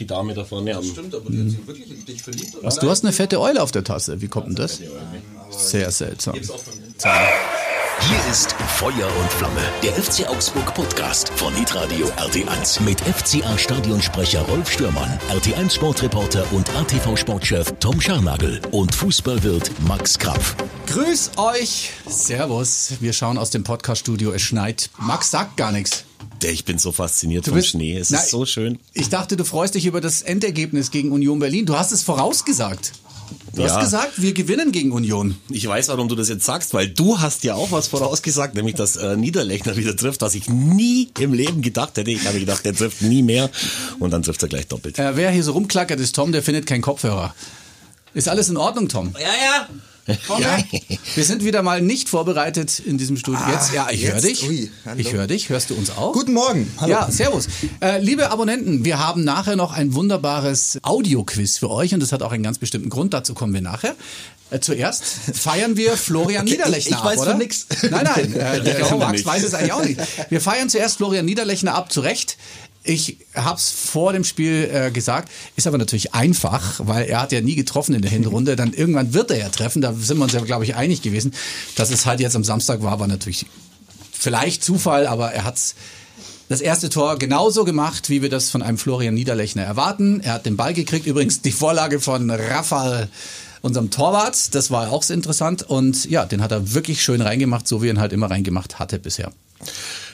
die Dame da vorne am. Stimmt, aber die hat sich wirklich in dich verliebt. Oder? Was, du hast eine fette Eule auf der Tasse. Wie kommt denn das? Sehr seltsam. Hier ist Feuer und Flamme, der FC Augsburg Podcast von Hitradio RT1 mit FCA Stadionsprecher Rolf Stürmann, RT1 Sportreporter und ATV Sportchef Tom Scharnagel und Fußballwirt Max Krapf. Grüß euch. Servus. Wir schauen aus dem Podcaststudio. Es schneit. Max sagt gar nichts. Ich bin so fasziniert Du vom bist- Schnee. Es Na, ist so schön. Ich dachte, du freust dich über das Endergebnis gegen Union Berlin. Du hast es vorausgesagt. Du Ja. hast gesagt, wir gewinnen gegen Union. Ich weiß, warum du das jetzt sagst, weil du hast ja auch was vorausgesagt, nämlich dass äh, Niederlechner wieder trifft, was ich nie im Leben gedacht hätte. Ich habe gedacht, der trifft nie mehr und dann trifft er gleich doppelt. Äh, wer hier so rumklackert, ist Tom, der findet keinen Kopfhörer. Ist alles in Ordnung, Tom? Ja, ja. Ja. Wir sind wieder mal nicht vorbereitet in diesem Studio. jetzt, ja, ich höre dich. Ui, ich höre dich. Hörst du uns auch? Guten Morgen. Hallo. Ja, servus. Äh, liebe Abonnenten, wir haben nachher noch ein wunderbares Audioquiz für euch und das hat auch einen ganz bestimmten Grund. Dazu kommen wir nachher. Äh, zuerst feiern wir Florian Okay, Niederlechner ich- ich weiß ab, oder? von nix. Nein, nein, äh, der Max weiß es eigentlich auch nicht. Wir feiern zuerst Florian Niederlechner ab, zu Recht. Ich hab's vor dem Spiel äh, gesagt, ist aber natürlich einfach, weil er hat ja nie getroffen in der Hinrunde. Dann irgendwann wird er ja treffen. Da sind wir uns ja, glaube ich, einig gewesen. Dass es halt jetzt am Samstag war, war natürlich vielleicht Zufall, aber er hat's das erste Tor genauso gemacht, wie wir das von einem Florian Niederlechner erwarten. Er hat den Ball gekriegt, übrigens die Vorlage von Rafael, unserem Torwart. Das war auch sehr interessant und ja, den hat er wirklich schön reingemacht, so wie er ihn halt immer reingemacht hatte bisher.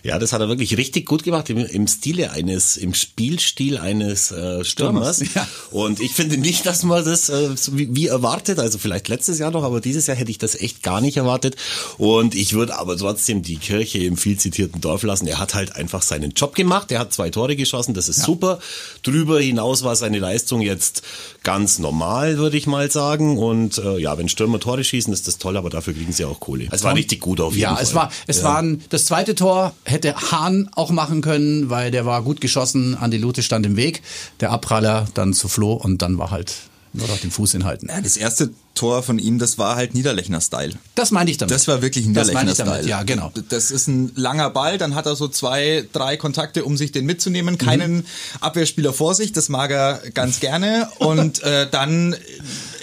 Ja, das hat er wirklich richtig gut gemacht im, im Stile eines, im Spielstil eines äh, Stürmers. Stürmers, ja. Und ich finde nicht, dass man das äh, wie, wie erwartet, also vielleicht letztes Jahr noch, aber dieses Jahr hätte ich das echt gar nicht erwartet. Und ich würde aber trotzdem die Kirche im viel zitierten Dorf lassen. Er hat halt einfach seinen Job gemacht. Er hat zwei Tore geschossen, das ist super. Drüber hinaus war seine Leistung jetzt ganz normal, würde ich mal sagen. Und äh, ja, wenn Stürmer Tore schießen, ist das toll, aber dafür kriegen sie auch Kohle. Es war richtig gut auf jeden ja, Fall. es war, es waren, das zweite Tor hätte Hahn auch machen können, weil der war gut geschossen, Andi Lute stand im Weg, der Abpraller dann zu Flo und dann war halt nur noch den Fuß hinhalten. Ja, das erste Tor von ihm, das war halt Niederlechner-Style. Das meinte ich damit. Das war wirklich meine Niederlechner-Style. ja, genau. Das ist ein langer Ball, dann hat er so zwei, drei Kontakte, um sich den mitzunehmen. Keinen Abwehrspieler vor sich, das mag er ganz gerne. Und äh, dann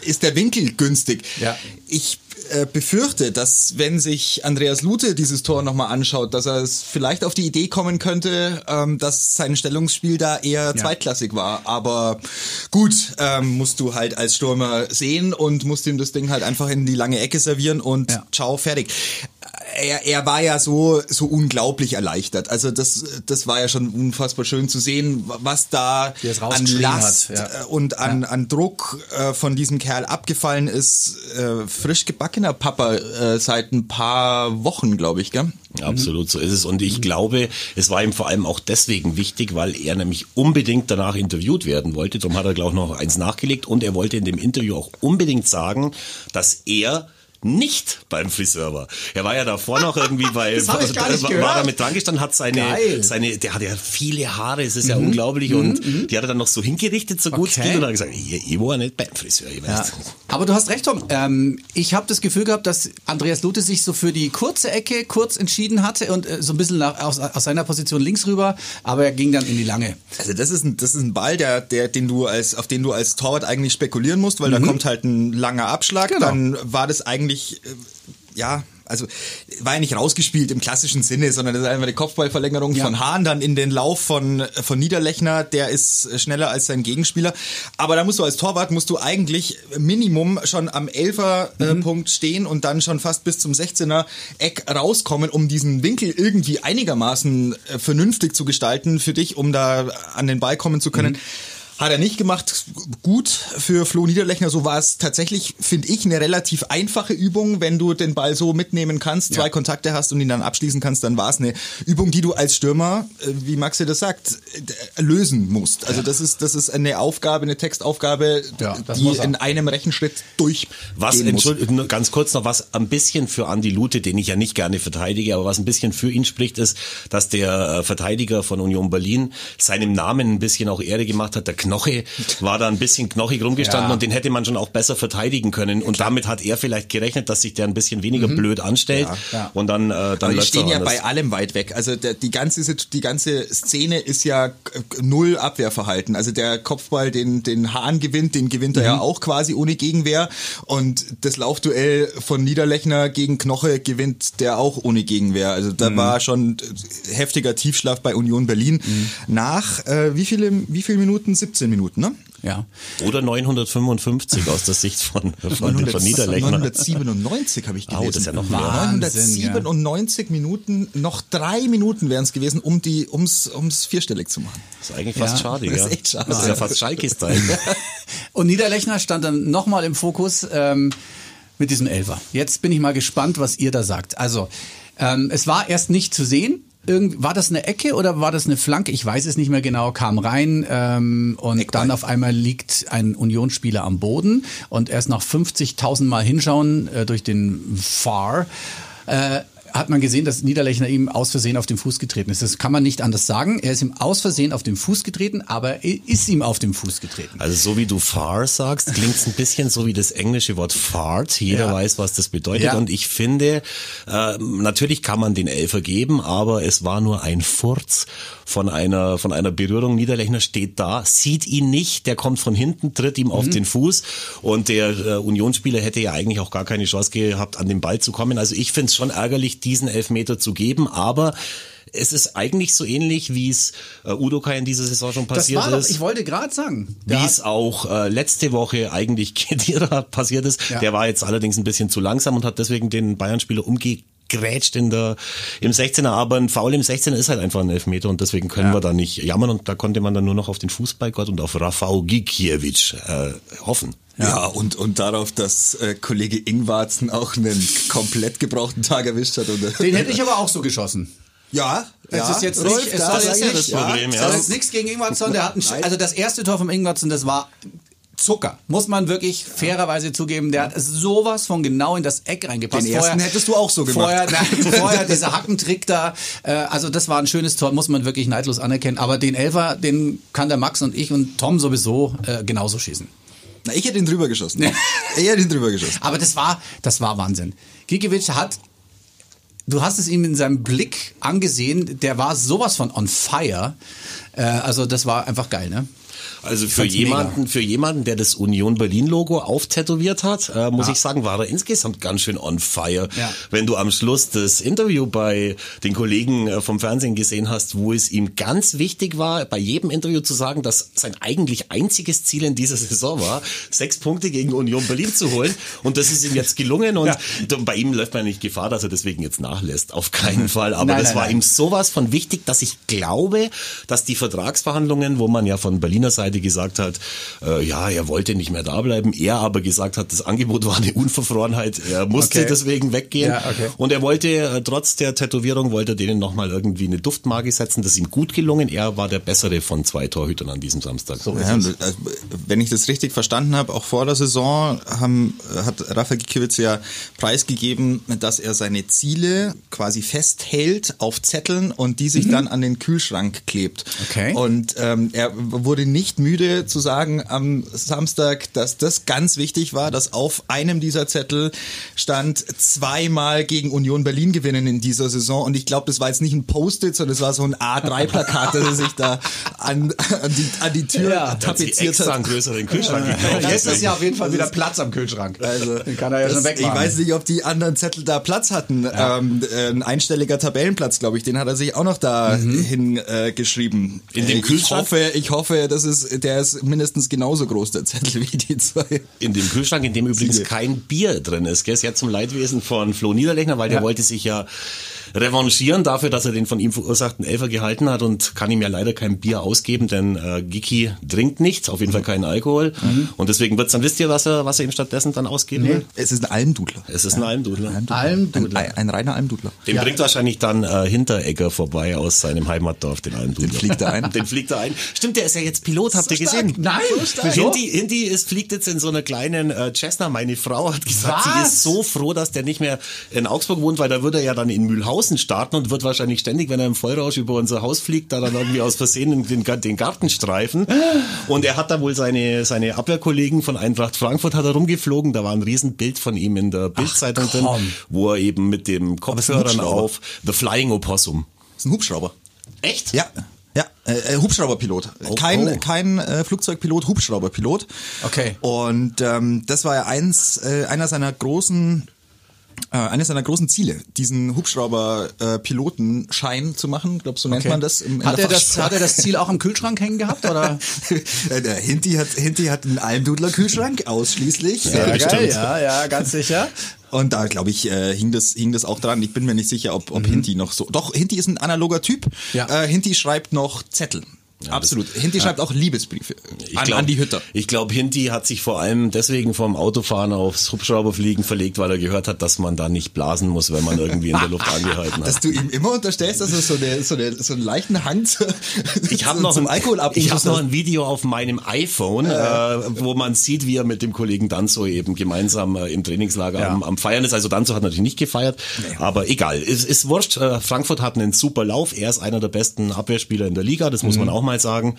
ist der Winkel günstig. Ja. Ich äh, befürchte, dass wenn sich Andreas Lute dieses Tor nochmal anschaut, dass er es vielleicht auf die Idee kommen könnte, ähm, dass sein Stellungsspiel da eher zweitklassig war. Aber gut, ähm, musst du halt als Stürmer sehen und musst ihm das Ding halt einfach in die lange Ecke servieren und Ja. ciao, fertig. Er, er war ja so, so unglaublich erleichtert. Also das, das war ja schon unfassbar schön zu sehen, was da an Last hat, ja. äh, und an, an Druck äh, von diesem Kerl abgefallen ist. Äh, frisch gebackener Papa äh, seit ein paar Wochen, glaube ich, gell? Absolut, so ist es. Und ich glaube, es war ihm vor allem auch deswegen wichtig, weil er nämlich unbedingt danach interviewt werden wollte. Darum hat er, glaube ich, noch eins nachgelegt. Und er wollte in dem Interview auch unbedingt sagen, dass er nicht beim Friseur war. Er war ja davor noch irgendwie bei, Das hab ich gar nicht war, gehört. war da mit dran gestanden, hat seine, Geil. Mhm. seine, der hat ja viele Haare, es ist ja unglaublich und die hat er dann noch so hingerichtet, so gut es Okay. ging und hat gesagt, ich, ich war nicht beim Friseur, ich Ja. weiß. Aber du hast recht, Tom. Ähm, ich habe das Gefühl gehabt, dass Andreas Lute sich so für die kurze Ecke kurz entschieden hatte und äh, so ein bisschen nach, aus, aus seiner Position links rüber, aber er ging dann in die lange. Also das ist ein, das ist ein Ball, der, der, den du als, auf den du als Torwart eigentlich spekulieren musst, weil da kommt halt ein langer Abschlag. Genau. Dann war das eigentlich, äh, ja, also war ja nicht rausgespielt im klassischen Sinne, sondern das ist einfach eine Kopfballverlängerung Ja. von Hahn, dann in den Lauf von, von Niederlechner, der ist schneller als sein Gegenspieler. Aber da musst du als Torwart, musst du eigentlich Minimum schon am 11er äh, Punkt stehen und dann schon fast bis zum 16er Eck rauskommen, um diesen Winkel irgendwie einigermaßen äh, vernünftig zu gestalten für dich, um da an den Ball kommen zu können. Hat er nicht gemacht. Gut für Flo Niederlechner. So war es tatsächlich, finde ich, eine relativ einfache Übung. Wenn du den Ball so mitnehmen kannst, zwei Kontakte hast und ihn dann abschließen kannst, dann war es eine Übung, die du als Stürmer, äh, wie Maxi das sagt, äh, lösen musst. Also das ist, das ist eine Aufgabe, eine Textaufgabe, Ja, die in einem Rechenschritt durch. Was. Entschuldigung, ganz kurz noch was ein bisschen für Andi Lute, den ich ja nicht gerne verteidige, aber was ein bisschen für ihn spricht, ist, dass der äh, Verteidiger von Union Berlin seinem Namen ein bisschen auch Ehre gemacht hat. Der Knoche war da ein bisschen knochig rumgestanden Ja. und den hätte man schon auch besser verteidigen können. Und damit hat er vielleicht gerechnet, dass sich der ein bisschen weniger blöd anstellt. Ja. Und dann, äh, dann Aber die läuft's stehen ja bei allem weit weg. Also der, die ganze die ganze Szene ist ja null Abwehrverhalten. Also der Kopfball, den den Hahn gewinnt, den gewinnt er ja auch quasi ohne Gegenwehr. Und das Laufduell von Niederlechner gegen Knoche gewinnt der auch ohne Gegenwehr. Also da war schon heftiger Tiefschlaf bei Union Berlin. Nach äh, wie viele wie viele Minuten? 17 Minuten, ne? Ja. Oder 955 aus der Sicht von, von, von Niederlechner. 997 habe ich gelesen. Oh, das ist ja noch mehr. Wahnsinn, 997 Minuten, noch drei Minuten wären es gewesen, um die, ums, ums vierstellig zu machen. Das ist eigentlich fast Ja, schade, das ja. ist echt schade. Das ist ja fast Schalke-Style. Und Niederlechner stand dann nochmal im Fokus ähm, mit diesem Elfer. Jetzt bin ich mal gespannt, was ihr da sagt. Also, ähm, es war erst nicht zu sehen. Irgend, war das eine Ecke oder war das eine Flanke? Ich weiß es nicht mehr genau. Kam rein ähm, und dann auf einmal liegt ein Unionsspieler am Boden und erst nach 50.000 Mal hinschauen äh, durch den FAR äh, hat man gesehen, dass Niederlechner ihm aus Versehen auf den Fuß getreten ist. Das kann man nicht anders sagen. Er ist ihm aus Versehen auf den Fuß getreten, aber er ist ihm auf den Fuß getreten. Also so wie du far sagst, klingt es ein bisschen so wie das englische Wort fart. Jeder Ja. weiß, was das bedeutet. Ja. Und ich finde, äh, natürlich kann man den Elfer geben, aber es war nur ein Furz von einer, von einer Berührung. Niederlechner steht da, sieht ihn nicht, der kommt von hinten, tritt ihm Mhm. auf den Fuß und der äh, Unionsspieler hätte ja eigentlich auch gar keine Chance gehabt, an den Ball zu kommen. Also ich finde es schon ärgerlich, diesen Elfmeter zu geben, aber es ist eigentlich so ähnlich, wie es äh, Udokai in dieser Saison schon Das passiert war doch, ist ich wollte gerade sagen. wie es auch äh, letzte Woche eigentlich Kedira passiert ist. Ja. Der war jetzt allerdings ein bisschen zu langsam und hat deswegen den Bayern-Spieler umgegrätscht in der, im 16er. Aber ein Foul im 16er ist halt einfach ein Elfmeter und deswegen können wir da nicht jammern. Und da konnte man dann nur noch auf den Fußballgott und auf Rafał Gikiewicz äh, hoffen. Ja, und, und darauf, dass äh, Kollege Ingwarzen auch einen komplett gebrauchten Tag erwischt hat. Und, Den hätte ich aber auch so geschossen. ja, Es ja, ist jetzt Rolf, nicht, es soll jetzt ich, nicht, das Problem, ja. jetzt nichts gegen Ingwarzson, der hat ein, Sch- also das erste Tor vom Ingwarzson, das war Zucker. Muss man wirklich fairerweise zugeben, der hat sowas von genau in das Eck reingepasst. Den ersten hättest du auch so gemacht. Vorher, nein, vorher dieser Hackentrick da, äh, also das war ein schönes Tor, muss man wirklich neidlos anerkennen. Aber den Elfer, den kann der Max und ich und Tom sowieso äh, genauso schießen. Na, ich hätte ihn drüber geschossen. ich hätte ihn drüber geschossen. Aber das war, das war Wahnsinn. Gikiewicz hat, du hast es ihm in seinem Blick angesehen, der war sowas von on fire. Äh, also das war einfach geil, ne? Also für jemanden, für jemanden, der das Union Berlin Logo auftätowiert hat, äh, muss ich sagen, war er insgesamt ganz schön on fire. Ja. Wenn du am Schluss das Interview bei den Kollegen äh, vom Fernsehen gesehen hast, wo es ihm ganz wichtig war, bei jedem Interview zu sagen, dass sein eigentlich einziges Ziel in dieser Saison war, sechs Punkte gegen Union Berlin zu holen. Und das ist ihm jetzt gelungen. Und Ja. bei ihm läuft man nicht Gefahr, dass er deswegen jetzt nachlässt. Auf keinen Fall. Aber Nein, das nein, war nein. ihm sowas von wichtig, dass ich glaube, dass die Vertragsverhandlungen, wo man ja von Berliner Seite gesagt hat, äh, ja, er wollte nicht mehr da bleiben, er aber gesagt hat, das Angebot war eine Unverfrorenheit, er musste Okay. deswegen weggehen. Ja, okay. Und er wollte, äh, trotz der Tätowierung, wollte er denen nochmal irgendwie eine Duftmarke setzen. Das ist ihm gut gelungen. Er war der bessere von zwei Torhütern an diesem Samstag. So Ja, äh, wenn ich das richtig verstanden habe, auch vor der Saison haben, hat Rafa Gikiewicz ja preisgegeben, dass er seine Ziele quasi festhält auf Zetteln und die sich dann an den Kühlschrank klebt. Okay. Und ähm, er wurde nicht müde zu sagen am Samstag, dass das ganz wichtig war, dass auf einem dieser Zettel stand zweimal gegen Union Berlin gewinnen in dieser Saison. Und ich glaube, das war jetzt nicht ein Post-it, sondern es war so ein A3-Plakat, das er sich da an, an, die, an die Tür Ja. er tapeziert hat. einen größeren Kühlschrank gekauft. Jetzt ist ja auf jeden Fall wieder Platz am Kühlschrank. Also, Den kann er ja das, schon ich wegmachen. weiß nicht, ob die anderen Zettel da Platz hatten. Ähm, äh, ein einstelliger Tabellenplatz, glaube ich, den hat er sich auch noch da hingeschrieben. Äh. In dem Äh, Kühlschrank? Ich hoffe, ich hoffe, das ist, der ist mindestens genauso groß, der Zettel, wie die zwei. In dem Kühlschrank, in dem übrigens Siege. kein Bier drin ist. Gell? Sehr zum Leidwesen von Flo Niederlechner, weil der Ja. wollte sich ja revanchieren dafür, dass er den von ihm verursachten Elfer gehalten hat und kann ihm ja leider kein Bier ausgeben, denn äh, Giki trinkt nichts, auf jeden Fall keinen Alkohol. Und deswegen wird's dann, wisst ihr, was er, was er ihm stattdessen dann ausgeben will? Es ist ein Almdudler. Es ist ein Almdudler. Almdudler. Ein, ein reiner Almdudler. Den bringt wahrscheinlich dann äh, Hinteregger vorbei aus seinem Heimatdorf, den Almdudler. Den fliegt er ein. Den fliegt er ein. Stimmt, der ist ja jetzt Pilot, habt ihr gesehen? Nein, Hindi, Hindi ist, fliegt jetzt in so einer kleinen äh, Cessna. Meine Frau hat gesagt, sie Was? ist so froh, dass der nicht mehr in Augsburg wohnt, weil da würde er ja dann in Mühlhausen außen starten und wird wahrscheinlich ständig, wenn er im Vollrausch über unser Haus fliegt, da dann irgendwie aus Versehen den, den Garten streifen. Und er hat da wohl seine, seine Abwehrkollegen von Eintracht Frankfurt hat er rumgeflogen. Da war ein Riesenbild von ihm in der Bildzeitung drin, wo er eben mit dem Kopfhörern auf The Flying Opossum. Das ist ein Hubschrauber. Echt? Ja. Ja, äh, äh, Hubschrauberpilot. Oh, kein oh. kein äh, Flugzeugpilot, Hubschrauberpilot. Okay. Und ähm, das war ja eins äh, einer seiner großen äh, eines seiner großen Ziele, diesen Hubschrauber-Pilotenschein zu machen. Ich glaube, so nennt Okay. man das. Im, in Hat der er, das, hat er das Ziel auch am Kühlschrank hängen gehabt? Oder? Äh, der Hinti hat, Hinti hat einen Almdudler-Kühlschrank ausschließlich. Äh, bestimmt. ja, ja, ganz sicher. Und da, glaube ich, äh, hing, das, hing das auch dran. Ich bin mir nicht sicher, ob, ob Hinti noch so. Doch, Hinti ist ein analoger Typ. Mhm. Ja. Äh, Hinti schreibt noch Zettel. Absolut. Hinti schreibt auch Liebesbriefe an, glaub- an die Hütter. Ich glaube, Hinti hat sich vor allem deswegen vom Autofahren aufs Hubschrauberfliegen verlegt, weil er gehört hat, dass man da nicht blasen muss, wenn man irgendwie in der Luft angehalten Dass hat. du ihm immer unterstellst, dass er so, eine, so, eine, so einen leichten Hang zu, Ich habe zu- noch, zum ein, Alkohol ich hab noch ein Video auf meinem iPhone, äh, wo man sieht, wie er mit dem Kollegen Danzo eben gemeinsam äh, im Trainingslager Ja. am, am Feiern ist. Also Danzo hat natürlich nicht gefeiert, aber egal. Es ist wurscht. Äh, Frankfurt hat einen super Lauf. Er ist einer der besten Abwehrspieler in der Liga, das Mhm. muss man auch mal sagen.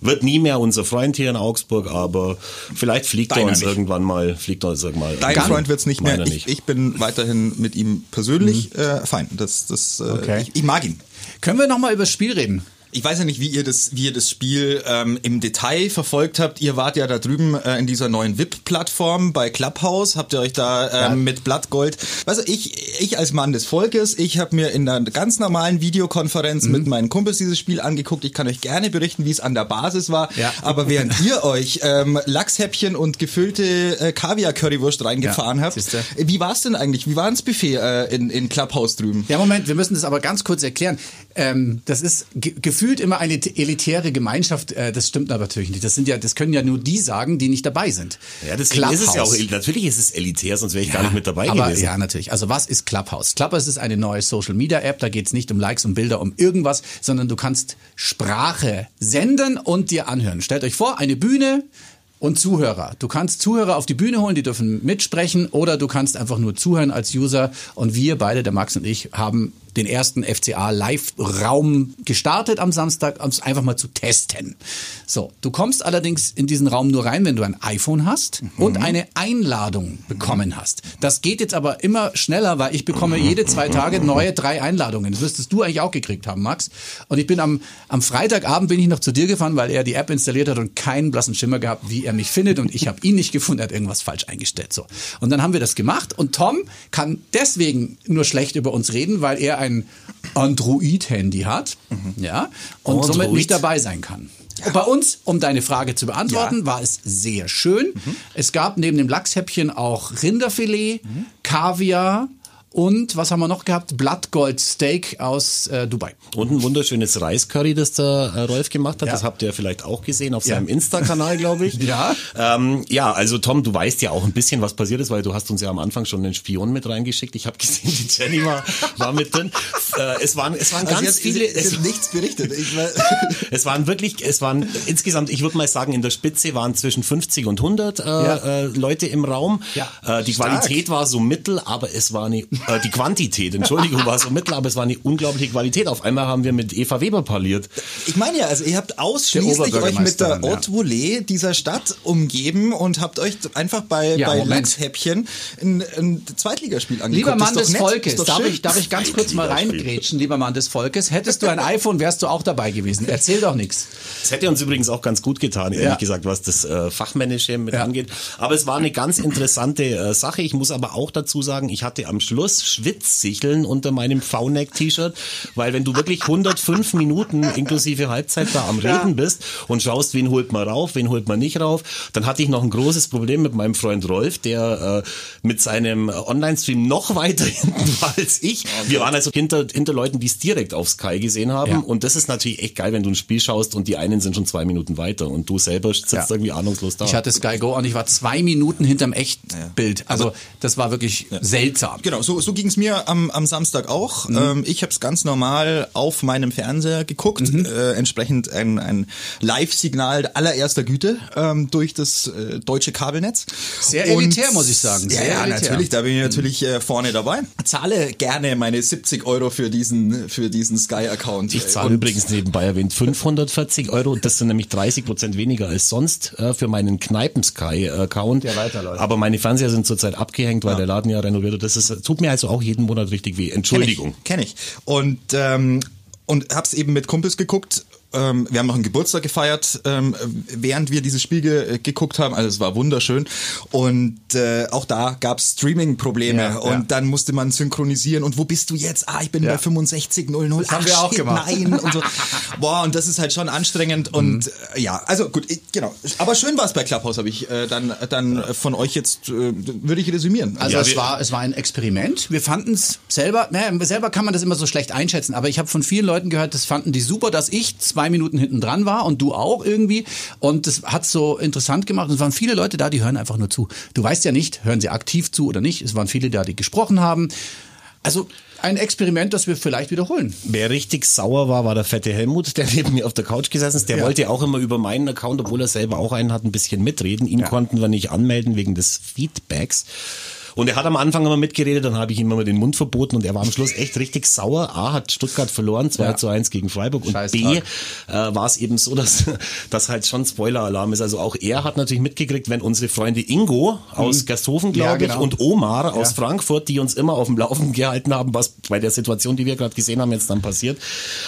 Wird nie mehr unser Freund hier in Augsburg, aber vielleicht fliegt er Deiner uns nicht. irgendwann mal, fliegt er uns irgendwann. Dein Ganz- Freund wird's nicht mehr. Meiner Ich, nicht. ich bin weiterhin mit ihm persönlich äh, fein. Das, das, äh, Okay. ich, ich mag ihn. Können wir noch mal über das Spiel reden? Ich weiß ja nicht, wie ihr das, wie ihr das Spiel ähm, im Detail verfolgt habt. Ihr wart ja da drüben äh, in dieser neuen VIP-Plattform bei Clubhouse. Habt ihr euch da ähm, mit Blattgold? Also ich, ich als Mann des Volkes, ich habe mir in einer ganz normalen Videokonferenz Mhm. mit meinen Kumpels dieses Spiel angeguckt. Ich kann euch gerne berichten, wie es an der Basis war. Ja. Aber während ihr euch ähm, Lachshäppchen und gefüllte äh, Kaviar-Currywurst reingefahren Ja, habt, siehste. wie war es denn eigentlich? Wie war das Buffet äh, in, in Clubhouse drüben? Ja, Moment, wir müssen das aber ganz kurz erklären. Ähm, das ist ge gefühlt immer eine elitäre Gemeinschaft. Äh, das stimmt aber natürlich nicht. Das sind ja, das können ja nur die sagen, die nicht dabei sind. Ja, deswegen ist es ja auch, Clubhouse. natürlich ist es elitär, sonst wäre ich gar nicht mit dabei aber, gewesen. Ja, natürlich. Also was ist Clubhouse? Clubhouse ist eine neue Social Media App. Da geht's nicht um Likes und Bilder, um irgendwas, sondern du kannst Sprache senden und dir anhören. Stellt euch vor, eine Bühne und Zuhörer. Du kannst Zuhörer auf die Bühne holen, die dürfen mitsprechen oder du kannst einfach nur zuhören als User. Und wir beide, der Max und ich, haben den ersten FCA Live-Raum gestartet am Samstag, um es einfach mal zu testen. So, du kommst allerdings in diesen Raum nur rein, wenn du ein iPhone hast und eine Einladung bekommen hast. Das geht jetzt aber immer schneller, weil ich bekomme jede zwei Tage neue drei Einladungen. Das wirstest du eigentlich auch gekriegt haben, Max. Und ich bin am, am Freitagabend bin ich noch zu dir gefahren, weil er die App installiert hat und keinen blassen Schimmer gehabt, wie er mich findet. Und ich habe ihn nicht gefunden, er hat irgendwas falsch eingestellt. So. Und dann haben wir das gemacht und Tom kann deswegen nur schlecht über uns reden, weil er ein Android-Handy hat, ja, und Android. somit nicht dabei sein kann. Und Bei uns, um deine Frage zu beantworten, war es sehr schön. Es gab neben dem Lachshäppchen auch Rinderfilet, Kaviar und was haben wir noch gehabt? Blattgold Steak aus äh, Dubai. Und ein wunderschönes Reiscurry, das der äh, Rolf gemacht hat. Ja. Das habt ihr vielleicht auch gesehen auf Ja. seinem Insta-Kanal, glaube ich. Ja. Ähm, ja, also Tom, du weißt ja auch ein bisschen, was passiert ist, weil du hast uns ja am Anfang schon einen Spion mit reingeschickt. Ich habe gesehen, die Jenny war, war mit drin. Äh, es waren, es waren Also ganz viele. es Es, ist nichts berichtet. Ich, weiß- es waren wirklich, es waren insgesamt, ich würde mal sagen, in der Spitze waren zwischen 50 und 100 äh, Ja. äh, Leute im Raum. Ja. Äh, die Stark. Qualität war so mittel, aber es war eine, äh, die Quantität, Entschuldigung, war so mittel, aber es war eine unglaubliche Qualität. Auf einmal haben wir mit Eva Weber parliert. Ich meine ja, also ihr habt ausschließlich euch mit der ja. Haute Volée dieser Stadt umgeben und habt euch einfach bei, Ja, bei. Lachshäppchen ein, ein Zweitligaspiel angeguckt. Lieber Mann des nett, Volkes, darf schön. ich, darf ich ganz kurz mal reingrätschen, lieber Mann des Volkes? Hättest du ein iPhone, wärst du auch dabei gewesen. Erzähl doch nichts. Es hätte uns übrigens auch ganz gut getan, ehrlich Ja. gesagt, was das äh, Fachmännische mit Ja. angeht. Aber es war eine ganz interessante äh, Sache. Ich muss aber auch dazu sagen, ich hatte am Schluss Schwitzsicheln unter meinem V-Neck-T-Shirt, weil wenn du wirklich 105 Minuten inklusive Halbzeit da am Reden bist und schaust, wen holt man rauf, wen holt man nicht rauf, dann hatte ich noch ein großes Problem mit meinem Freund Rolf, der äh, mit seinem Online-Stream noch weiter hinten war als ich. Wir waren also hinter, hinter Leuten, die es direkt auf Sky gesehen haben Ja. und das ist natürlich echt geil, wenn du ein Spiel schaust und die einen sind schon zwei Minuten weiter und du selber sitzt Ja. irgendwie ahnungslos da. Ich hatte Sky Go und ich war zwei Minuten hinterm Echtbild. Also das war wirklich seltsam. Genau, so, so, so ging es mir am, am Samstag auch. Mhm. Ähm, ich habe es ganz normal auf meinem Fernseher geguckt, Mhm. äh, entsprechend ein, ein Live-Signal allererster Güte ähm, durch das äh, deutsche Kabelnetz. Sehr elitär, muss ich sagen. Ja, Sehr ja elitär. Mhm. natürlich, da bin ich natürlich äh, vorne dabei. Zahle gerne meine 70 Euro für diesen, für diesen Sky-Account. Ich zahle Und- übrigens nebenbei erwähnt 540 Euro. Das sind nämlich 30 Prozent weniger als sonst äh, für meinen Kneipen-Sky-Account. Der weiterläuft. Aber meine Fernseher sind zurzeit abgehängt, weil der Laden ja renoviert wird. Das ist, tut mir also auch jeden Monat richtig weh. Entschuldigung. Kenn ich. Kenn ich. Und, ähm, und hab's eben mit Kumpels geguckt. Ähm, wir haben noch einen Geburtstag gefeiert, ähm, während wir dieses Spiel ge geguckt haben. Also es war wunderschön. Und äh, auch da gab's Streaming-Probleme. Ja, und ja. dann musste man synchronisieren. Und wo bist du jetzt? Ah, ich bin Ja. bei 6500. Das haben wir auch shit, gemacht. Nein. Und so. Boah, und das ist halt schon anstrengend. Und Mhm. äh, ja, also gut, ich, genau. Aber schön war es bei Clubhouse, habe ich äh, dann, dann von euch jetzt, äh, würde ich resümieren. Also es war es war ein Experiment. Wir fanden es selber, naja, selber kann man das immer so schlecht einschätzen, aber ich habe von vielen Leuten gehört, das fanden die super, dass ich zwei Minuten hinten dran war und du auch irgendwie und das hat so interessant gemacht. Und es waren viele Leute da, die hören einfach nur zu. Du weißt ja nicht, hören sie aktiv zu oder nicht. Es waren viele da, die gesprochen haben. Also ein Experiment, das wir vielleicht wiederholen. Wer richtig sauer war, war der fette Helmut, der neben mir auf der Couch gesessen ist. Der Ja. wollte auch immer über meinen Account, obwohl er selber auch einen hat, ein bisschen mitreden. Ihn konnten wir nicht anmelden wegen des Feedbacks. Und er hat am Anfang immer mitgeredet, dann habe ich ihm immer den Mund verboten und er war am Schluss echt richtig sauer. A hat Stuttgart verloren, 2 Ja. zu 1 gegen Freiburg und Scheiß B äh, war es eben so, dass das halt schon Spoiler-Alarm ist. Also auch er hat natürlich mitgekriegt, wenn unsere Freunde Ingo aus Gersthofen, Mhm. Ja, glaube ich, genau. und Omar aus Ja. Frankfurt, die uns immer auf dem Laufen gehalten haben, was bei der Situation, die wir gerade gesehen haben, jetzt dann passiert.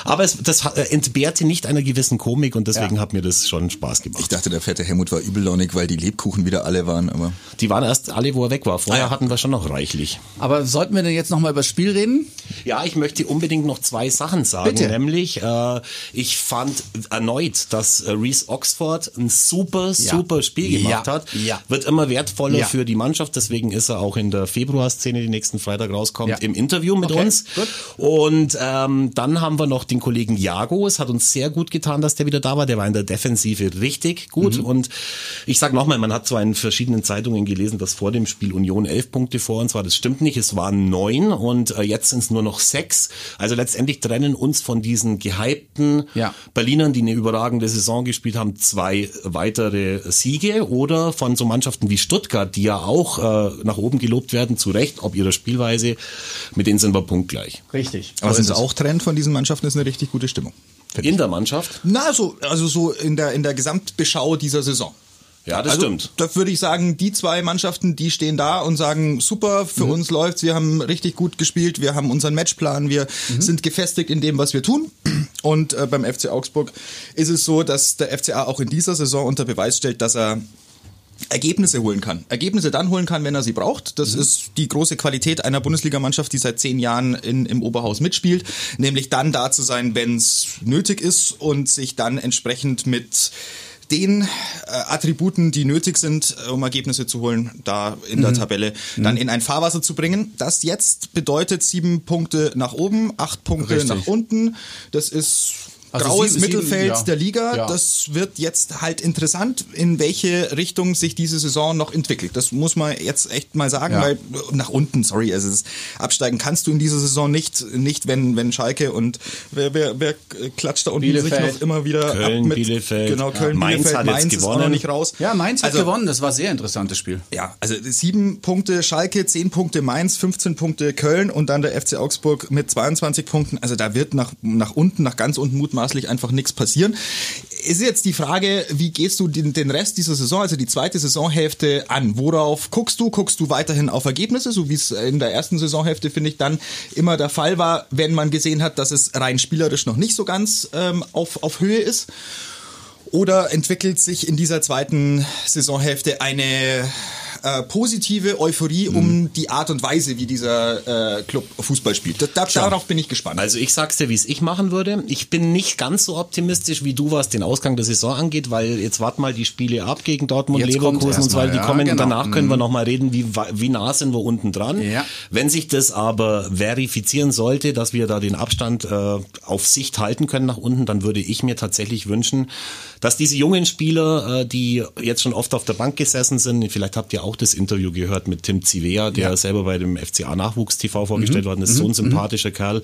Aber es, das äh, entbehrte nicht einer gewissen Komik und deswegen Ja. hat mir das schon Spaß gemacht. Ich dachte, der fette Helmut war übellaunig, weil die Lebkuchen wieder alle waren, aber. Die waren erst alle, wo er weg war. Vorher Ah ja. Hatten wir schon noch reichlich. Aber sollten wir denn jetzt nochmal über das Spiel reden? Ja, ich möchte unbedingt noch zwei Sachen sagen. Bitte. Nämlich, äh, ich fand erneut, dass äh, Reese Oxford ein super, super Spiel gemacht Ja. hat. Ja. Wird immer wertvoller Ja. für die Mannschaft. Deswegen ist er auch in der Februarszene, die nächsten Freitag rauskommt, Ja. im Interview mit Okay, uns. gut. Und ähm, dann haben wir noch den Kollegen Jago. Es hat uns sehr gut getan, dass der wieder da war. Der war in der Defensive richtig gut. Mhm. Und ich sage nochmal, man hat zwar in verschiedenen Zeitungen gelesen, dass vor dem Spiel Union elf Punkte vor uns war. Das stimmt nicht. Es waren neun und äh, jetzt sind es nur noch sechs. Also letztendlich trennen uns von diesen gehypten Ja. Berlinern, die eine überragende Saison gespielt haben, zwei weitere Siege oder von so Mannschaften wie Stuttgart, die ja auch äh, nach oben gelobt werden, zu Recht, ob ihrer Spielweise, mit denen sind wir punktgleich. Richtig. Was uns auch trennt von diesen Mannschaften ist eine richtig gute Stimmung. In der Mannschaft? Na, so, also so in der, in der Gesamtbeschau dieser Saison. Ja, das also, stimmt. Da würde ich sagen, die zwei Mannschaften, die stehen da und sagen, super, für Mhm. uns läuft's, wir haben richtig gut gespielt, wir haben unseren Matchplan, wir Mhm. sind gefestigt in dem, was wir tun. Und äh, beim FC Augsburg ist es so, dass der FCA auch in dieser Saison unter Beweis stellt, dass er Ergebnisse holen kann. Ergebnisse dann holen kann, wenn er sie braucht. Das ist die große Qualität einer Bundesligamannschaft, die seit zehn Jahren in, im Oberhaus mitspielt. Nämlich dann da zu sein, wenn es nötig ist und sich dann entsprechend mit den äh, Attributen, die nötig sind, äh, um Ergebnisse zu holen, da in der Tabelle dann in ein Fahrwasser zu bringen. Das jetzt bedeutet sieben Punkte nach oben, acht Punkte Richtig. nach unten. Das ist Also graues sieben- sieben, Mittelfeld ja. der Liga. Ja. Das wird jetzt halt interessant, in welche Richtung sich diese Saison noch entwickelt. Das muss man jetzt echt mal sagen, Ja. weil nach unten, sorry, also das absteigen kannst du in dieser Saison nicht, nicht wenn, wenn Schalke und wer, wer, wer klatscht da unten Bielefeld. sich noch immer wieder Köln, ab mit, Bielefeld. genau, Köln, Ja. Mainz Bielefeld, hat jetzt Mainz ist auch noch gewonnen. nicht raus. Ja, Mainz hat Also- gewonnen. Das war ein sehr interessantes Spiel. Ja, also sieben Punkte Schalke, zehn Punkte Mainz, 15 Punkte Köln und dann der FC Augsburg mit 22 Punkten. Also da wird nach, nach unten, nach ganz unten mutmaßlich einfach nichts passieren. Ist jetzt die Frage, wie gehst du den, den Rest dieser Saison, also die zweite Saisonhälfte an? Worauf guckst du? Guckst du weiterhin auf Ergebnisse, so wie es in der ersten Saisonhälfte, finde ich, dann immer der Fall war, wenn man gesehen hat, dass es rein spielerisch noch nicht so ganz ähm, auf, auf Höhe ist? Oder entwickelt sich in dieser zweiten Saisonhälfte eine äh, positive Euphorie Mhm. um die Art und Weise, wie dieser äh, Club Fußball spielt? Da, da, darauf bin ich gespannt. Also ich sag's dir, wie es ich machen würde. Ich bin nicht ganz so optimistisch wie du, was den Ausgang der Saison angeht, weil jetzt wart mal die Spiele ab gegen Dortmund, Jetzt Leverkusen und so weiter. Die mal, kommen ja, und danach genau. können wir noch mal reden, wie, wie nah sind wir unten dran. Ja. Wenn sich das aber verifizieren sollte, dass wir da den Abstand äh, auf Sicht halten können nach unten, dann würde ich mir tatsächlich wünschen, dass diese jungen Spieler, äh, die jetzt schon oft auf der Bank gesessen sind, vielleicht habt ihr auch auch das Interview gehört mit Tim Zivea, der ja. selber bei dem FCA Nachwuchs TV vorgestellt mhm. worden ist. So ein mhm. sympathischer mhm. Kerl.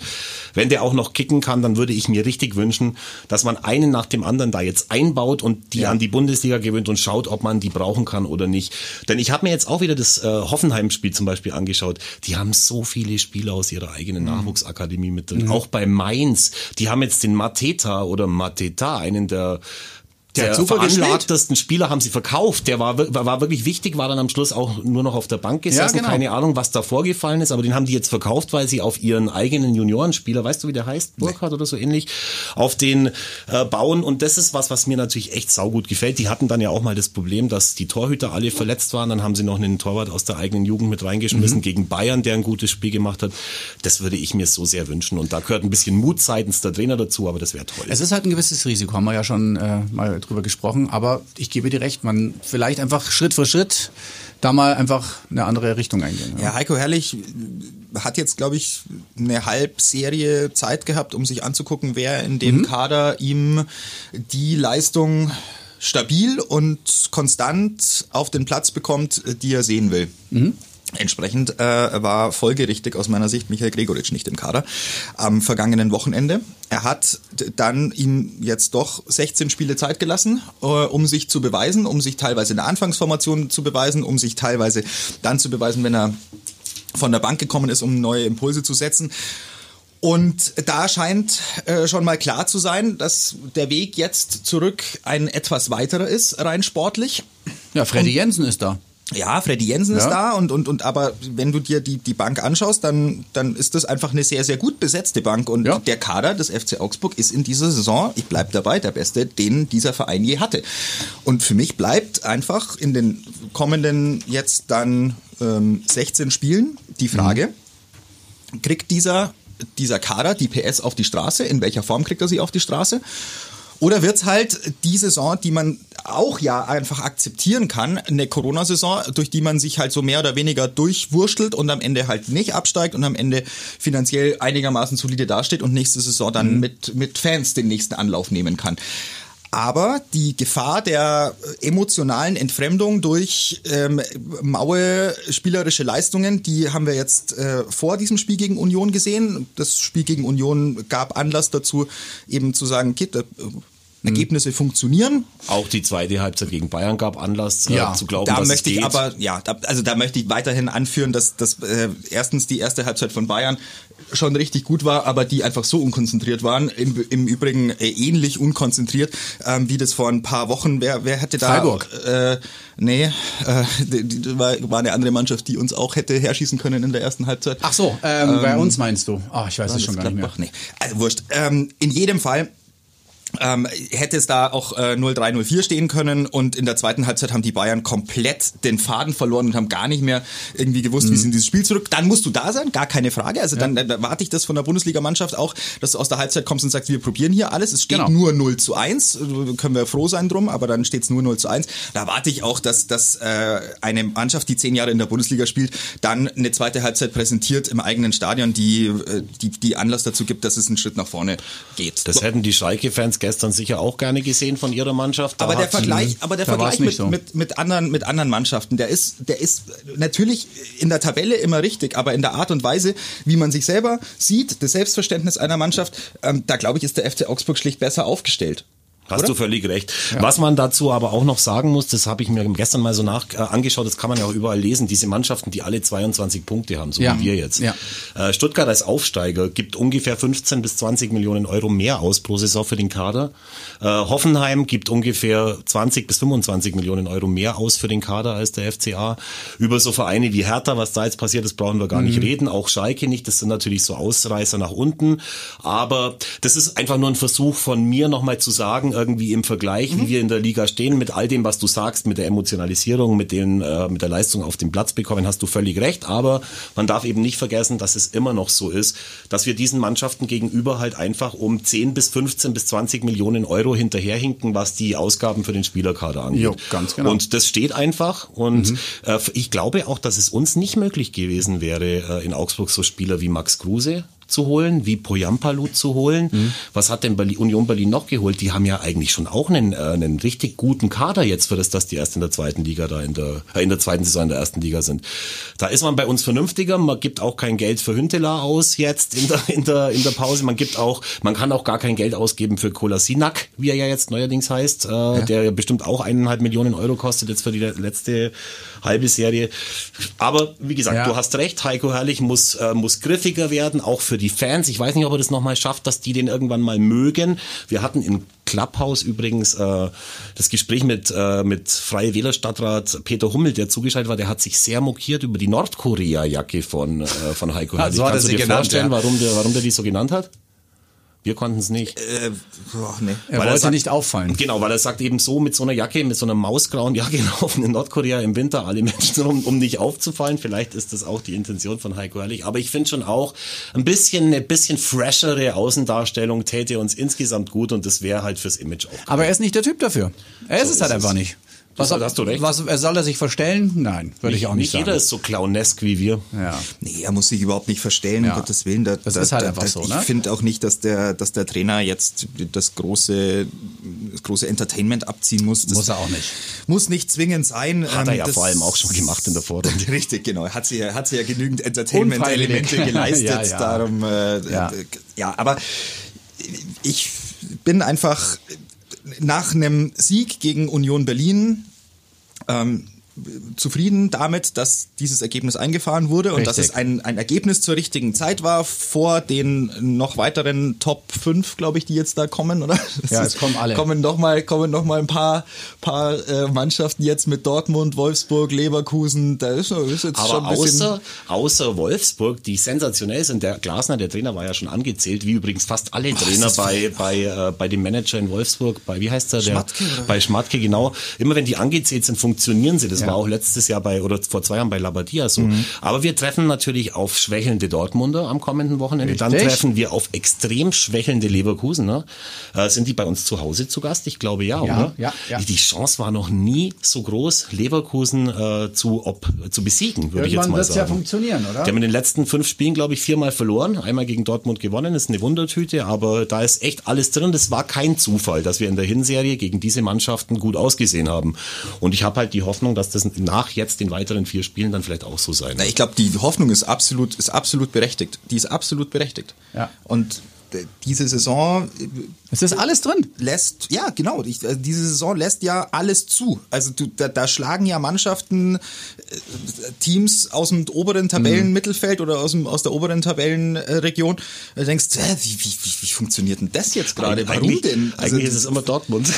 Wenn der auch noch kicken kann, dann würde ich mir richtig wünschen, dass man einen nach dem anderen da jetzt einbaut und die ja. an die Bundesliga gewöhnt und schaut, ob man die brauchen kann oder nicht. Denn ich habe mir jetzt auch wieder das äh, Hoffenheim-Spiel zum Beispiel angeschaut. Die haben so viele Spieler aus ihrer eigenen mhm. Nachwuchsakademie mit drin. Mhm. Auch bei Mainz. Die haben jetzt den Mateta oder Mateta, einen der der, der veranlagtesten Spieler haben sie verkauft. Der war, war wirklich wichtig, war dann am Schluss auch nur noch auf der Bank gesessen. Ja, genau. Keine Ahnung, was da vorgefallen ist, aber den haben die jetzt verkauft, weil sie auf ihren eigenen Juniorenspieler, weißt du, wie der heißt, Burkhardt nee. oder so ähnlich, auf den äh, bauen. Und das ist was, was mir natürlich echt saugut gefällt. Die hatten dann ja auch mal das Problem, dass die Torhüter alle verletzt waren. Dann haben sie noch einen Torwart aus der eigenen Jugend mit reingeschmissen mhm. gegen Bayern, der ein gutes Spiel gemacht hat. Das würde ich mir so sehr wünschen. Und da gehört ein bisschen Mut seitens der Trainer dazu, aber das wäre toll. Es ist halt ein gewisses Risiko, haben wir ja schon äh, mal drüber gesprochen. Aber ich gebe dir recht, man vielleicht einfach Schritt für Schritt da mal einfach eine andere Richtung eingehen. Ja, ja Heiko Herrlich hat jetzt, glaube ich, eine Halbserie Zeit gehabt, um sich anzugucken, wer in dem mhm. Kader ihm die Leistung stabil und konstant auf den Platz bekommt, die er sehen will. Mhm. Entsprechend äh, war folgerichtig aus meiner Sicht Michael Gregoritsch nicht im Kader am vergangenen Wochenende. Er hat dann ihm jetzt doch 16 Spiele Zeit gelassen, äh, um sich zu beweisen, um sich teilweise in der Anfangsformation zu beweisen, um sich teilweise dann zu beweisen, wenn er von der Bank gekommen ist, um neue Impulse zu setzen. Und da scheint äh, schon mal klar zu sein, dass der Weg jetzt zurück ein etwas weiterer ist, rein sportlich. Ja, Freddy Jensen ist da. Ja, Freddy Jensen ja. ist da und, und, und aber wenn du dir die, die Bank anschaust, dann, dann ist das einfach eine sehr, sehr gut besetzte Bank und ja. der Kader des FC Augsburg ist in dieser Saison, ich bleib dabei, der beste, den dieser Verein je hatte. Und für mich bleibt einfach in den kommenden jetzt dann ähm, 16 Spielen die Frage, mhm. kriegt dieser, dieser Kader die PS auf die Straße? In welcher Form kriegt er sie auf die Straße? Oder wird es halt die Saison, die man auch ja einfach akzeptieren kann, eine Corona-Saison, durch die man sich halt so mehr oder weniger durchwurschtelt und am Ende halt nicht absteigt und am Ende finanziell einigermaßen solide dasteht und nächste Saison dann mhm. mit, mit Fans den nächsten Anlauf nehmen kann. Aber die Gefahr der emotionalen Entfremdung durch ähm, maue spielerische Leistungen, die haben wir jetzt äh, vor diesem Spiel gegen Union gesehen. Das Spiel gegen Union gab Anlass dazu, eben zu sagen, okay, da, Ergebnisse funktionieren. Auch die zweite Halbzeit gegen Bayern gab Anlass äh, ja, zu glauben, da dass möchte es geht. ich aber ja, da, also da möchte ich weiterhin anführen, dass, dass äh, erstens die erste Halbzeit von Bayern schon richtig gut war, aber die einfach so unkonzentriert waren. Im, im Übrigen äh, ähnlich unkonzentriert, ähm, wie das vor ein paar Wochen. Wer, wer hätte da? Freiburg. Äh, nee, äh, die, die war, war eine andere Mannschaft, die uns auch hätte herschießen können in der ersten Halbzeit. Ach so, ähm, ähm, bei uns meinst du? Ah, ich weiß es schon gar nicht mehr. Nee. Also wurscht. Ähm, in jedem Fall ähm, hätte es da auch äh, 0-3, 0-4 stehen können und in der zweiten Halbzeit haben die Bayern komplett den Faden verloren und haben gar nicht mehr irgendwie gewusst, mhm. wie sie in dieses Spiel zurück. Dann musst du da sein, gar keine Frage. Also ja. dann erwarte ich das von der Bundesligamannschaft auch, dass du aus der Halbzeit kommst und sagst, wir probieren hier alles. Es steht genau. nur 0 zu 1, können wir froh sein drum, aber dann steht es nur 0 zu 1. Da erwarte ich auch, dass, dass äh, eine Mannschaft, die zehn Jahre in der Bundesliga spielt, dann eine zweite Halbzeit präsentiert im eigenen Stadion, die, äh, die, die Anlass dazu gibt, dass es einen Schritt nach vorne geht. Das hätten die Schalke-Fans gestern sicher auch gerne gesehen von ihrer Mannschaft. Da aber der Vergleich, aber der Vergleich mit, so. mit, mit, anderen, mit anderen Mannschaften, der ist, der ist natürlich in der Tabelle immer richtig, aber in der Art und Weise, wie man sich selber sieht, das Selbstverständnis einer Mannschaft, ähm, da glaube ich, ist der FC Augsburg schlicht besser aufgestellt. Hast Oder? du völlig recht. Ja. Was man dazu aber auch noch sagen muss, das habe ich mir gestern mal so nach äh, angeschaut, das kann man ja auch überall lesen, diese Mannschaften, die alle 22 Punkte haben, so ja. wie wir jetzt. Ja. Äh, Stuttgart als Aufsteiger gibt ungefähr 15 bis 20 Millionen Euro mehr aus pro Saison für den Kader. Äh, Hoffenheim gibt ungefähr 20 bis 25 Millionen Euro mehr aus für den Kader als der FCA. Über so Vereine wie Hertha, was da jetzt passiert ist, brauchen wir gar mhm. nicht reden. Auch Schalke nicht. Das sind natürlich so Ausreißer nach unten. Aber das ist einfach nur ein Versuch von mir nochmal zu sagen, irgendwie im Vergleich, mhm. wie wir in der Liga stehen, mit all dem, was du sagst, mit der Emotionalisierung, mit, den, äh, mit der Leistung auf dem Platz bekommen, hast du völlig recht. Aber man darf eben nicht vergessen, dass es immer noch so ist, dass wir diesen Mannschaften gegenüber halt einfach um 10 bis 15 bis 20 Millionen Euro hinterherhinken, was die Ausgaben für den Spielerkader angeht. Jo, ganz genau. Und das steht einfach. Und mhm. äh, ich glaube auch, dass es uns nicht möglich gewesen wäre, äh, in Augsburg so Spieler wie Max Kruse, zu holen, wie Poyampalu zu holen. Mhm. Was hat denn Union Berlin noch geholt? Die haben ja eigentlich schon auch einen, äh, einen richtig guten Kader jetzt für das, dass die erst in der zweiten Liga da in der, äh, in der zweiten Saison in der ersten Liga sind. Da ist man bei uns vernünftiger. Man gibt auch kein Geld für Hünteler aus jetzt in der, in der, in der Pause. Man gibt auch, man kann auch gar kein Geld ausgeben für Kolasinak, wie er ja jetzt neuerdings heißt, äh, der ja bestimmt auch eineinhalb Millionen Euro kostet jetzt für die letzte halbe Serie. Aber wie gesagt, Ja. du hast recht, Heiko Herrlich muss, äh, muss griffiger werden, auch für die Fans. Ich weiß nicht, ob er das nochmal schafft, dass die den irgendwann mal mögen. Wir hatten im Clubhouse übrigens äh, das Gespräch mit, äh, mit Freie Wählerstadtrat Peter Hummel, der zugeschaltet war, der hat sich sehr mokiert über die Nordkorea-Jacke von, äh, von Heiko Herrlich. so hat er Kannst du sie dir genannt, vorstellen, ja. warum, der, warum der die so genannt hat? Wir konnten es nicht. Äh, boah, nee. Er Weil wollte sagt- nicht auffallen. Genau, weil er sagt eben so mit so einer Jacke, mit so einer mausgrauen Jacke laufen in Nordkorea im Winter alle Menschen rum, um nicht aufzufallen. Vielleicht ist das auch die Intention von Heiko Herrlich. Aber ich finde schon auch ein bisschen, eine bisschen freshere Außendarstellung täte uns insgesamt gut und das wäre halt fürs Image auch. Aber er ist nicht der Typ dafür. Er ist es ist halt es. einfach nicht. Das hast du recht. Was, soll er sich verstellen? Nein, würde ich auch nicht, Nicht sagen. jeder ist so clownesk wie wir. ja. Nee, er muss sich überhaupt nicht verstellen, Ja. um Gottes Willen. Da, Das da, ist halt da, einfach da, so, Ich ne? finde auch nicht, dass der, dass der Trainer jetzt das große, das große Entertainment abziehen muss. Das Muss er auch nicht. Muss nicht zwingend sein. Ähm, Hat er ja vor allem auch schon gemacht in der Vorrunde. Richtig, genau. Hat sie, ja- hat sie ja genügend Entertainment-Elemente geleistet. Ja, ja. Darum, äh, Ja. ja. ja, aber ich bin einfach nach einem Sieg gegen Union Berlin ähm, zufrieden damit, dass dieses Ergebnis eingefahren wurde und dass es ein, ein Ergebnis zur richtigen Zeit war vor den noch weiteren Top 5, glaube ich, die jetzt da kommen, oder? Das Ja, es kommen alle. Kommen noch mal, kommen noch mal ein paar, paar äh, Mannschaften jetzt mit Dortmund, Wolfsburg, Leverkusen. Da ist, ist jetzt schon Aber ein bisschen außer, außer Wolfsburg, die sensationell sind, der Glasner, der Trainer, war ja schon angezählt, wie übrigens fast alle Trainer bei, bei, äh, bei dem Manager in Wolfsburg, bei, wie heißt der? der Schmatke, bei Schmatke, genau. Immer wenn die angezählt sind, funktionieren sie. Das war auch letztes Jahr bei, oder vor zwei Jahren bei Labadia so. Mhm. Aber wir treffen natürlich auf schwächelnde Dortmunder am kommenden Wochenende. Dann Richtig. treffen wir auf extrem schwächelnde Leverkusener. Äh, sind die bei uns zu Hause zu Gast? Ich glaube ja, Ja, oder? ja, ja. Die Chance war noch nie so groß, Leverkusen äh, zu, ob, zu besiegen, würde ich jetzt Irgendwann mal sagen. ja funktionieren, oder? Die haben in den letzten fünf Spielen, glaube ich, viermal verloren. Einmal gegen Dortmund gewonnen, ist eine Wundertüte, aber da ist echt alles drin. Das war kein Zufall, dass wir in der Hinserie gegen diese Mannschaften gut ausgesehen haben. Und ich habe halt die Hoffnung, dass das nach jetzt den weiteren vier Spielen dann vielleicht auch so sein Na, wird. ich glaube, die Hoffnung ist absolut, ist absolut berechtigt. Die ist absolut berechtigt. Ja. Und äh, diese Saison Es ist alles drin. lässt, ja genau, ich, also diese Saison lässt ja alles zu. Also du, da, da schlagen ja Mannschaften äh, Teams aus dem oberen Tabellenmittelfeld oder aus, dem, aus der oberen Tabellenregion. Da denkst du, hä, wie, wie, wie, wie funktioniert denn das jetzt gerade? Warum eigentlich, denn? Also, eigentlich ist es immer Dortmund.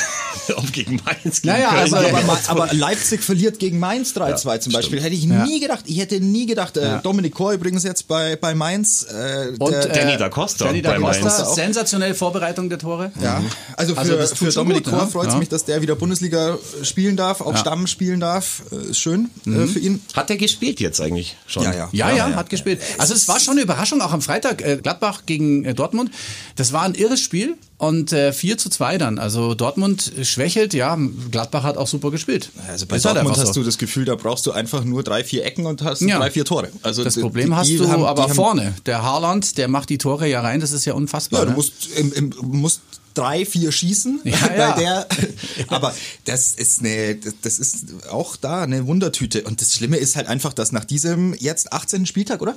Ob gegen Mainz. Gegen Naja, also- aber, aber Leipzig verliert gegen Mainz 3-2 zum Beispiel. Hätte ich Ja. nie gedacht. Ich hätte nie gedacht. Äh, Ja. Dominik Kor übrigens jetzt bei, bei Mainz. Äh, Und der, Danny da Costa Danny da bei Mainz. Costa, sensationelle Vorbereitung der Tore. Ja, also für, Also das tut für Dominik Kor ja. freut es Ja. mich, dass der wieder Bundesliga spielen darf, auch Ja. Stamm spielen darf. Äh, Ist schön Mhm. äh, für ihn. Hat er gespielt jetzt eigentlich schon? Ja, ja. Ja, ja, hat gespielt. Also es war schon eine Überraschung, auch am Freitag äh, Gladbach gegen Dortmund. Das war ein irres Spiel und äh, 4 zu 2 dann. Also Dortmund schwächelt, ja, Gladbach hat auch super gespielt. Also bei Ist Dortmund hast so. du das Gefühl, da brauchst du einfach nur drei, vier Ecken und hast Ja. drei, vier Tore. Also Das Problem die- hast die du haben- aber vorne. Der Haaland, der macht die Tore ja rein, das ist ja unfassbar. Ja, du ne? musst, im, im, musst drei, vier schießen. Ja, bei ja. Der, aber das ist eine, das ist auch da eine Wundertüte. Und das Schlimme ist halt einfach, dass nach diesem jetzt 18. Spieltag, oder?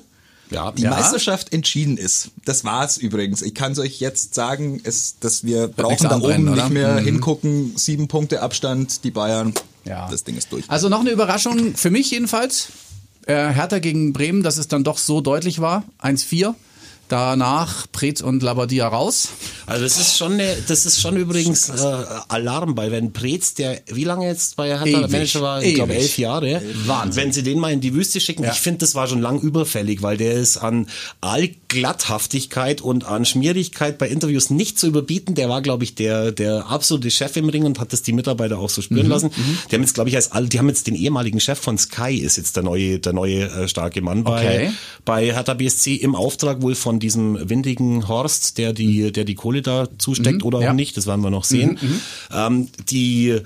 Ja, Die ja. Meisterschaft entschieden ist. Das war's übrigens. Ich kann es euch jetzt sagen, ist, dass wir brauchen nichts da oben oder? nicht mehr Mhm. hingucken. Sieben Punkte Abstand, die Bayern. Ja. Das Ding ist durch. Also noch eine Überraschung für mich jedenfalls. Äh, Hertha gegen Bremen, dass es dann doch so deutlich war. 1-4. Danach Preetz und Labadia raus. Also das ist schon eine, das ist schon übrigens äh, Alarm, weil wenn Preetz, der wie lange jetzt bei Hertha Ewig. Manager war, ich glaube elf Jahre, Wahnsinn. wenn sie den mal in die Wüste schicken, Ja. ich finde, das war schon lang überfällig, weil der ist an Allglatthaftigkeit und an Schmierigkeit bei Interviews nicht zu überbieten. Der war, glaube ich, der der absolute Chef im Ring und hat das die Mitarbeiter auch so Mhm, spüren lassen. Die haben jetzt, glaube ich, als die haben jetzt den ehemaligen Chef von Sky ist jetzt der neue der neue äh, starke Mann bei Okay. bei Hertha BSC im Auftrag wohl von diesem windigen Horst, der die, der die Kohle da zusteckt oder auch ja. nicht, das werden wir noch sehen. Ähm, die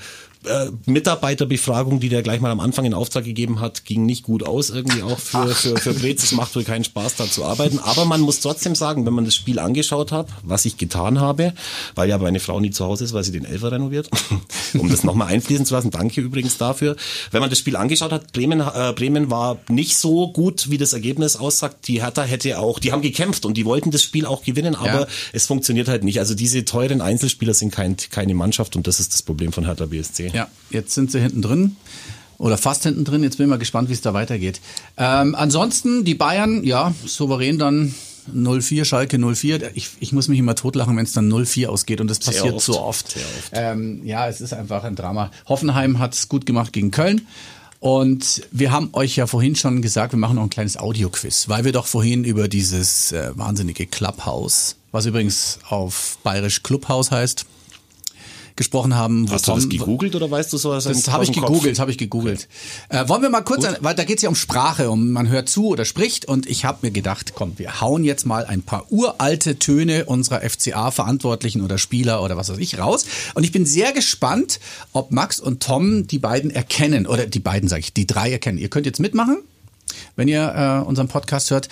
äh, Mitarbeiterbefragung, die der gleich mal am Anfang in Auftrag gegeben hat, ging nicht gut aus, irgendwie auch für, für, für Brez. Es macht wohl keinen Spaß, da zu arbeiten. Aber man muss trotzdem sagen, wenn man das Spiel angeschaut hat, was ich getan habe, weil ja meine Frau nie zu Hause ist, weil sie den Elfer renoviert, um das nochmal einfließen zu lassen. Danke übrigens dafür. Wenn man das Spiel angeschaut hat, Bremen, äh, Bremen war nicht so gut, wie das Ergebnis aussagt. Die Hertha hätte auch, die haben gekämpft und die wollten das Spiel auch gewinnen, aber Ja. es funktioniert halt nicht. Also diese teuren Einzelspieler sind kein, keine Mannschaft und das ist das Problem von Hertha BSC. Ja, jetzt sind sie hinten drin. Oder fast hinten drin. Jetzt bin ich mal gespannt, wie es da weitergeht. Ähm, ansonsten, die Bayern, ja, souverän dann 0-4, Schalke 0-4. Ich, ich muss mich immer totlachen, wenn es dann 0-4 ausgeht. Und das passiert oft. so oft. Sehr oft. Ähm, ja, es ist einfach ein Drama. Hoffenheim hat es gut gemacht gegen Köln. Und wir haben euch ja vorhin schon gesagt, wir machen noch ein kleines Audioquiz, weil wir doch vorhin über dieses äh, wahnsinnige Clubhouse, was übrigens auf bayerisch Clubhouse heißt, gesprochen haben. wo Hast du das Tom- gegoogelt oder weißt du so das dem- habe ich gegoogelt, habe ich gegoogelt. Äh, wollen wir mal kurz, an, weil da geht es ja um Sprache, um man hört zu oder spricht und ich habe mir gedacht, komm, wir hauen jetzt mal ein paar uralte Töne unserer FCA-Verantwortlichen oder Spieler oder was weiß ich raus und ich bin sehr gespannt, ob Max und Tom die beiden erkennen oder die beiden sage ich, die drei erkennen. Ihr könnt jetzt mitmachen, wenn ihr äh, unseren Podcast hört.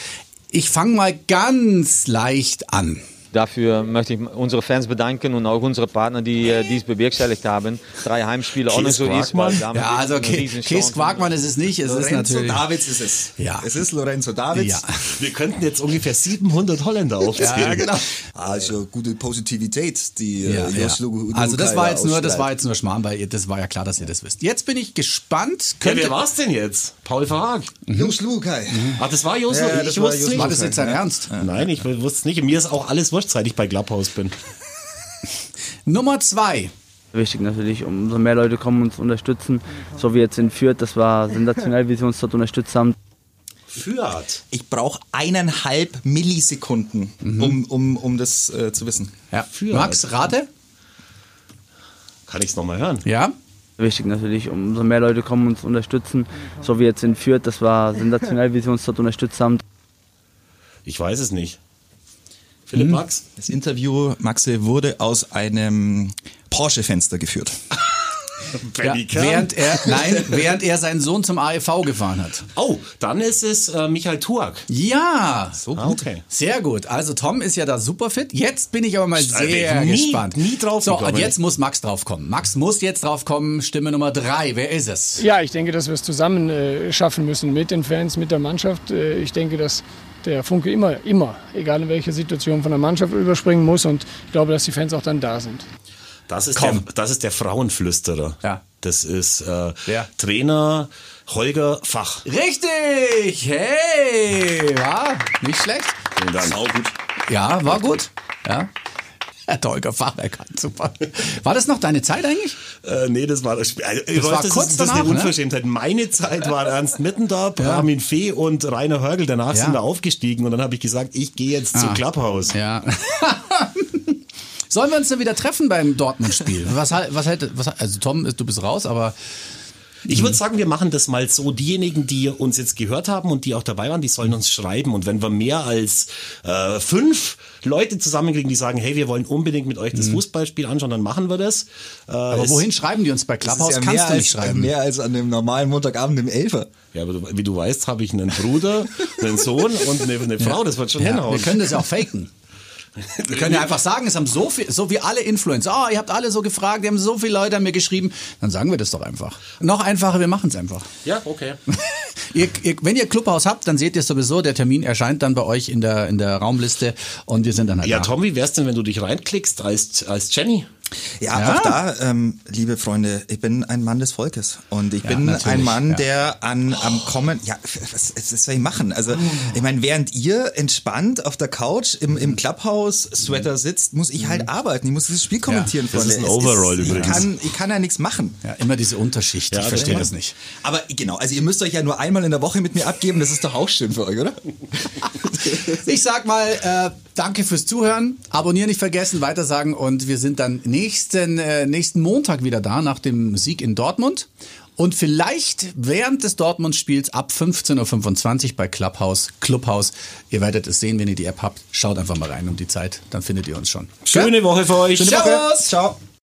Ich fange mal ganz leicht an. Dafür möchte ich unsere Fans bedanken und auch unsere Partner, die äh, dies bewerkstelligt haben. Drei Heimspiele auch nicht so ist, weil damit Ja, also ist Riesenchance. Kees Quakmann ist es nicht, es ist Lorenzo natürlich... Davids ist es. Ja. Es ist Lorenzo Davids. Ja. Wir könnten jetzt ungefähr 700 Holländer aufzählen. Ja, genau. Also gute Positivität, die Ja, äh, ja. Also das Lukai war jetzt nur, das war jetzt nur Schmarrn, weil ihr, das war ja klar, dass ihr das wisst. Jetzt bin ich gespannt. Ja, Könnte, wer war's denn jetzt? Paul Verhaag. Josh Lukai. Ah, das war Jos. Ja, ich wusste Jos nicht. war das jetzt dein Ernst? Nein, ich wusste es nicht. Mir ist auch alles wurscht, seit ich bei Clubhouse bin. Nummer zwei. Wichtig natürlich, umso mehr Leute kommen uns unterstützen, so wie jetzt in Fürth, das war sensationell, wie sie uns dort unterstützt haben. Fürth. Ich brauche eineinhalb Millisekunden, um, um, um das äh, zu wissen. Ja. Fürth. Max, rate? Kann ich's noch mal hören? Ja. Wichtig natürlich, umso mehr Leute kommen uns unterstützen, so wie jetzt in Fürth, das war sensationell, wie sie uns dort unterstützt haben. Ich weiß es nicht. Philipp Max? Das Interview, Maxe, wurde aus einem Porsche-Fenster geführt. ja. Während er, nein, während er seinen Sohn zum AEV gefahren hat. Oh, dann ist es äh, Michael Tuak. Ja. So Ah, okay. Sehr gut. Also Tom ist ja da super fit. Jetzt bin ich aber mal Alter, sehr nie- gespannt. nie drauf So, und jetzt muss Max drauf kommen. Max muss jetzt drauf kommen. Stimme Nummer drei. Wer ist es? Ja, ich denke, dass wir es zusammen äh, schaffen müssen mit den Fans, mit der Mannschaft. Äh, ich denke, dass der Funke immer, immer, egal in welcher Situation, von der Mannschaft überspringen muss und ich glaube, dass die Fans auch dann da sind. Das ist, Komm. der, das ist der Frauenflüsterer. Ja. Das ist äh, Wer? Trainer Holger Fach. Richtig! Hey! War nicht schlecht. Vielen Dank. gut. Ja, war gut. Ja. Herr Tolga Fach erkannt, super. War das noch deine Zeit eigentlich? Äh, nee, das war das Spiel. Also, Das war das kurz ist, das ist eine ne? Unverschämtheit. Meine Zeit war Ernst Mittendorf, Ja. Armin Fee und Rainer Hörgel. Danach Ja. sind wir aufgestiegen und dann habe ich gesagt, ich gehe jetzt zu Ah. Clubhouse. Ja. Sollen wir uns dann wieder treffen beim Dortmund-Spiel? Was, was hätte, was, also Tom, du bist raus, aber Ich würde sagen, wir machen das mal so. Diejenigen, die uns jetzt gehört haben und die auch dabei waren, die sollen uns schreiben. Und wenn wir mehr als äh, fünf Leute zusammenkriegen, die sagen, hey, wir wollen unbedingt mit euch das Fußballspiel anschauen, dann machen wir das. Äh, aber wohin schreiben die uns bei Clubhouse? ja Kannst mehr du nicht als, schreiben. mehr als an dem normalen Montagabend im Elfer. Ja, aber du, wie du weißt, habe ich einen Bruder, einen Sohn und eine, eine Frau. Das wird schon Ja, hinhauen. wir können das ja auch faken. Wir können ja einfach sagen, es haben so viel, so wie alle Influencer, oh, ihr habt alle so gefragt, die haben so viele Leute an mir geschrieben, dann sagen wir das doch einfach. Noch einfacher, wir machen es einfach. ja, okay. ihr, ihr, wenn ihr Clubhaus habt, dann seht ihr sowieso, der Termin erscheint dann bei euch in der, in der Raumliste und wir sind dann halt Ja, da. Tom, wie wär's denn, wenn du dich reinklickst als, als Jenny? Ja, Ja. auch da, ähm, liebe Freunde, ich bin ein Mann des Volkes und ich bin natürlich, ein Mann, ja. der an am Kommen, ja, was, was, soll ich machen? Also, ich meine, während ihr entspannt auf der Couch im, im Clubhouse-Sweater sitzt, muss ich halt arbeiten. Ich muss dieses Spiel kommentieren, das Freunde. ist ein Overall ich übrigens. Kann, ich kann ja nichts machen. Ja, immer diese Unterschicht, Ja, ich das verstehe das nicht. Aber genau, also ihr müsst euch ja nur einmal in der Woche mit mir abgeben, das ist doch auch schön für euch, oder? Ich sag mal, äh, danke fürs Zuhören. Abonnieren nicht vergessen, weitersagen und wir sind dann nächsten, äh, nächsten Montag wieder da nach dem Sieg in Dortmund. Und vielleicht während des Dortmund-Spiels ab 15.25 Uhr bei Clubhouse, Clubhouse. Ihr werdet es sehen, wenn ihr die App habt. Schaut einfach mal rein um die Zeit, dann findet ihr uns schon. Schöne Woche für euch. Schöne Woche. Ciao.